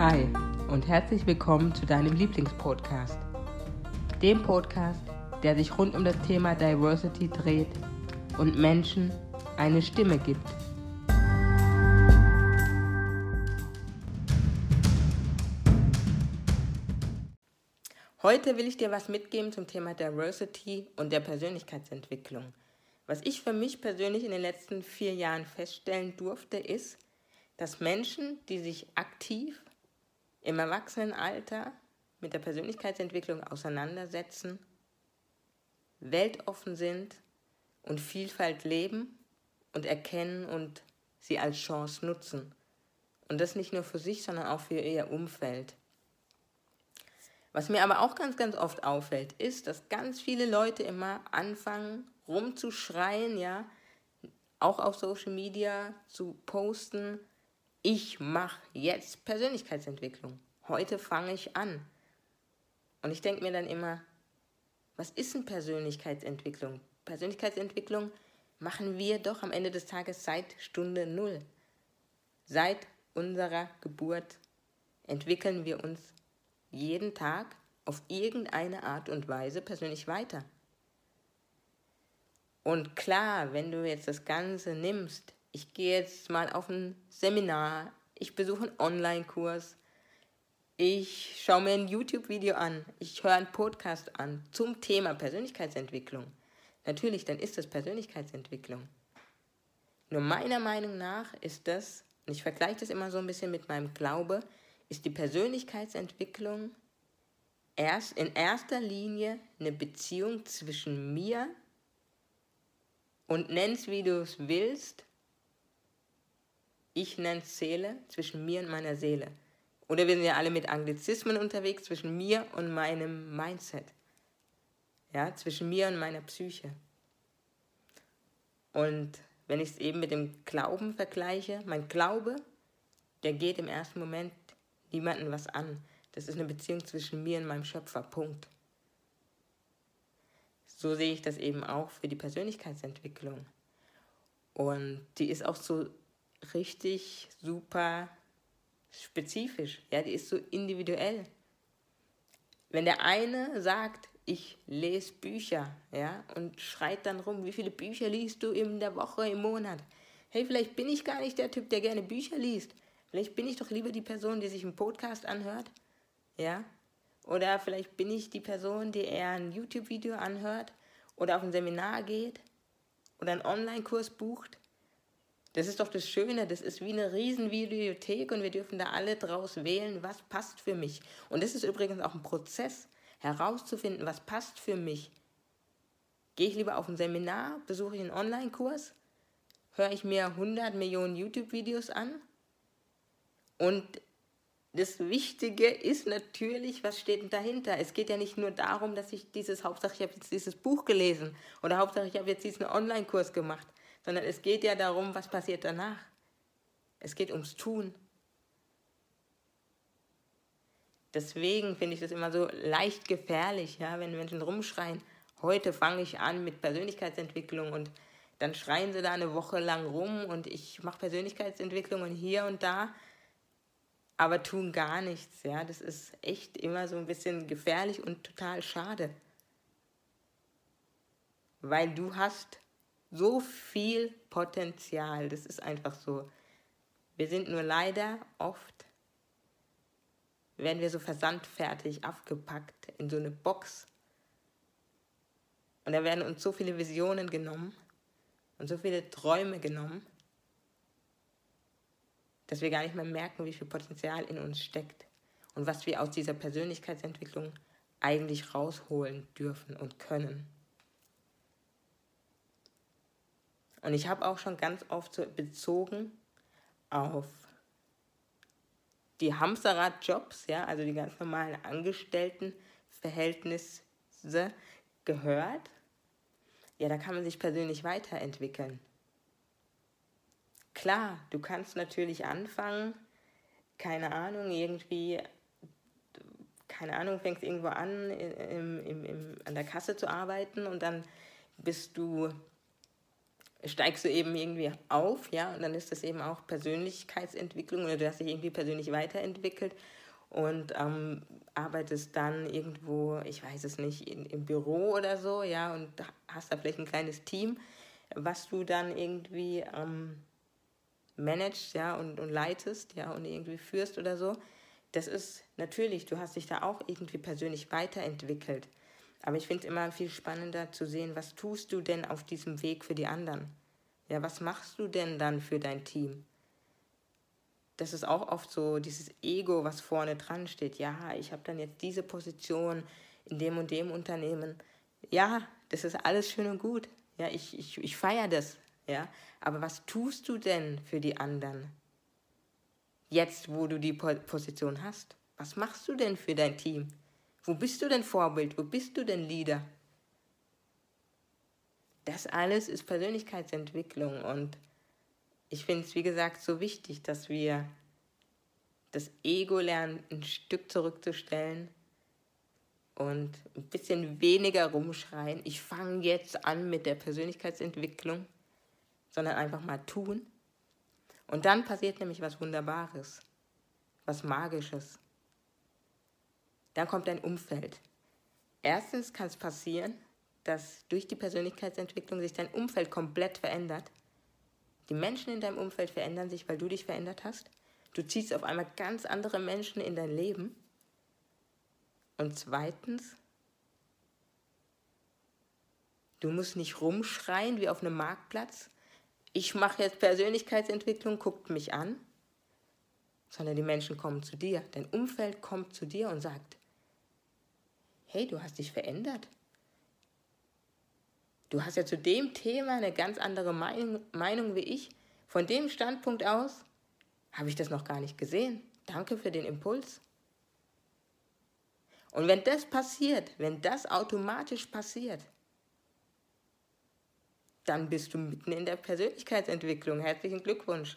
Hi und herzlich willkommen zu deinem Lieblingspodcast. Dem Podcast, der sich rund um das Thema Diversity dreht und Menschen eine Stimme gibt. Heute will ich dir was mitgeben zum Thema Diversity und der Persönlichkeitsentwicklung. Was ich für mich persönlich in den letzten vier Jahren feststellen durfte, ist, dass Menschen, die sich aktiv im Erwachsenenalter mit der Persönlichkeitsentwicklung auseinandersetzen, weltoffen sind und Vielfalt leben und erkennen und sie als Chance nutzen. Und das nicht nur für sich, sondern auch für ihr Umfeld. Was mir aber auch ganz, ganz oft auffällt, ist, dass ganz viele Leute immer anfangen rumzuschreien, ja, auch auf Social Media zu posten, ich mache jetzt Persönlichkeitsentwicklung. Heute fange ich an. Und ich denke mir dann immer, was ist denn Persönlichkeitsentwicklung? Persönlichkeitsentwicklung machen wir doch am Ende des Tages seit Stunde Null. Seit unserer Geburt entwickeln wir uns jeden Tag auf irgendeine Art und Weise persönlich weiter. Und klar, wenn du jetzt das Ganze nimmst, ich gehe jetzt mal auf ein Seminar, ich besuche einen Online-Kurs, ich schaue mir ein YouTube-Video an, ich höre einen Podcast an zum Thema Persönlichkeitsentwicklung. Natürlich, dann ist das Persönlichkeitsentwicklung. Nur meiner Meinung nach ist das, und ich vergleiche das immer so ein bisschen mit meinem Glaube, ist die Persönlichkeitsentwicklung erst in erster Linie eine Beziehung zwischen mir und nenn's wie du es willst, ich nenne Seele, zwischen mir und meiner Seele. Oder wir sind ja alle mit Anglizismen unterwegs, zwischen mir und meinem Mindset. Ja, zwischen mir und meiner Psyche. Und wenn ich es eben mit dem Glauben vergleiche, mein Glaube, der geht im ersten Moment niemandem was an. Das ist eine Beziehung zwischen mir und meinem Schöpfer. Punkt. So sehe ich das eben auch für die Persönlichkeitsentwicklung. Und die ist auch so richtig super spezifisch. Ja, die ist so individuell. Wenn der eine sagt, ich lese Bücher, ja, und schreit dann rum, wie viele Bücher liest du in der Woche, im Monat? Hey, vielleicht bin ich gar nicht der Typ, der gerne Bücher liest. Vielleicht bin ich doch lieber die Person, die sich einen Podcast anhört, ja? Oder vielleicht bin ich die Person, die eher ein YouTube-Video anhört oder auf ein Seminar geht oder einen Online-Kurs bucht das ist doch das Schöne, das ist wie eine riesen Videothek und wir dürfen da alle draus wählen, was passt für mich. Und das ist übrigens auch ein Prozess, herauszufinden, was passt für mich. Gehe ich lieber auf ein Seminar, besuche ich einen Online-Kurs, höre ich mir 100 Millionen YouTube-Videos an und das Wichtige ist natürlich, was steht dahinter? Es geht ja nicht nur darum, dass ich dieses, Hauptsache ich habe jetzt dieses Buch gelesen oder Hauptsache ich habe jetzt diesen Online-Kurs gemacht sondern es geht ja darum, was passiert danach. Es geht ums Tun. Deswegen finde ich das immer so leicht gefährlich, ja, wenn Menschen rumschreien, heute fange ich an mit Persönlichkeitsentwicklung und dann schreien sie da eine Woche lang rum und ich mache Persönlichkeitsentwicklung und hier und da, aber tun gar nichts, ja, das ist echt immer so ein bisschen gefährlich und total schade. Weil du hast so viel Potenzial. Das ist einfach so. Wir sind nur leider oft, werden wir so versandfertig aufgepackt in so eine Box. Und da werden uns so viele Visionen genommen und so viele Träume genommen, dass wir gar nicht mehr merken, wie viel Potenzial in uns steckt und was wir aus dieser Persönlichkeitsentwicklung eigentlich rausholen dürfen und können. Und ich habe auch schon ganz oft so bezogen auf die Hamsterrad-Jobs, ja, also die ganz normalen Angestelltenverhältnisse gehört. Ja, da kann man sich persönlich weiterentwickeln. Klar, du kannst natürlich anfangen, keine Ahnung, irgendwie, keine Ahnung, fängst irgendwo an, im, im, im, an der Kasse zu arbeiten und dann bist du steigst du eben irgendwie auf, ja, und dann ist das eben auch Persönlichkeitsentwicklung oder du hast dich irgendwie persönlich weiterentwickelt und ähm, arbeitest dann irgendwo, ich weiß es nicht, in, im Büro oder so, ja, und hast da vielleicht ein kleines Team, was du dann irgendwie ähm, managst, ja, und, und leitest, ja, und irgendwie führst oder so. Das ist natürlich, du hast dich da auch irgendwie persönlich weiterentwickelt. Aber ich finde es immer viel spannender zu sehen, was tust du denn auf diesem Weg für die anderen? Ja, was machst du denn dann für dein Team? Das ist auch oft so dieses Ego, was vorne dran steht. Ja, ich habe dann jetzt diese Position in dem und dem Unternehmen. Ja, das ist alles schön und gut. Ja, ich, ich, ich feiere das. Ja, aber was tust du denn für die anderen? Jetzt, wo du die Position hast. Was machst du denn für dein Team? Wo bist du denn Vorbild? Wo bist du denn Leader? Das alles ist Persönlichkeitsentwicklung und ich finde es, wie gesagt, so wichtig, dass wir das Ego lernen, ein Stück zurückzustellen und ein bisschen weniger rumschreien. Ich fange jetzt an mit der Persönlichkeitsentwicklung, sondern einfach mal tun. Und dann passiert nämlich was Wunderbares, was Magisches dann kommt dein Umfeld. Erstens kann es passieren, dass durch die Persönlichkeitsentwicklung sich dein Umfeld komplett verändert. Die Menschen in deinem Umfeld verändern sich, weil du dich verändert hast. Du ziehst auf einmal ganz andere Menschen in dein Leben. Und zweitens, du musst nicht rumschreien wie auf einem Marktplatz. Ich mache jetzt Persönlichkeitsentwicklung, guckt mich an. Sondern die Menschen kommen zu dir. Dein Umfeld kommt zu dir und sagt, hey, du hast dich verändert. Du hast ja zu dem Thema eine ganz andere Meinung, wie ich. Von dem Standpunkt aus habe ich das noch gar nicht gesehen. Danke für den Impuls. Und wenn das passiert, wenn das automatisch passiert, dann bist du mitten in der Persönlichkeitsentwicklung. Herzlichen Glückwunsch.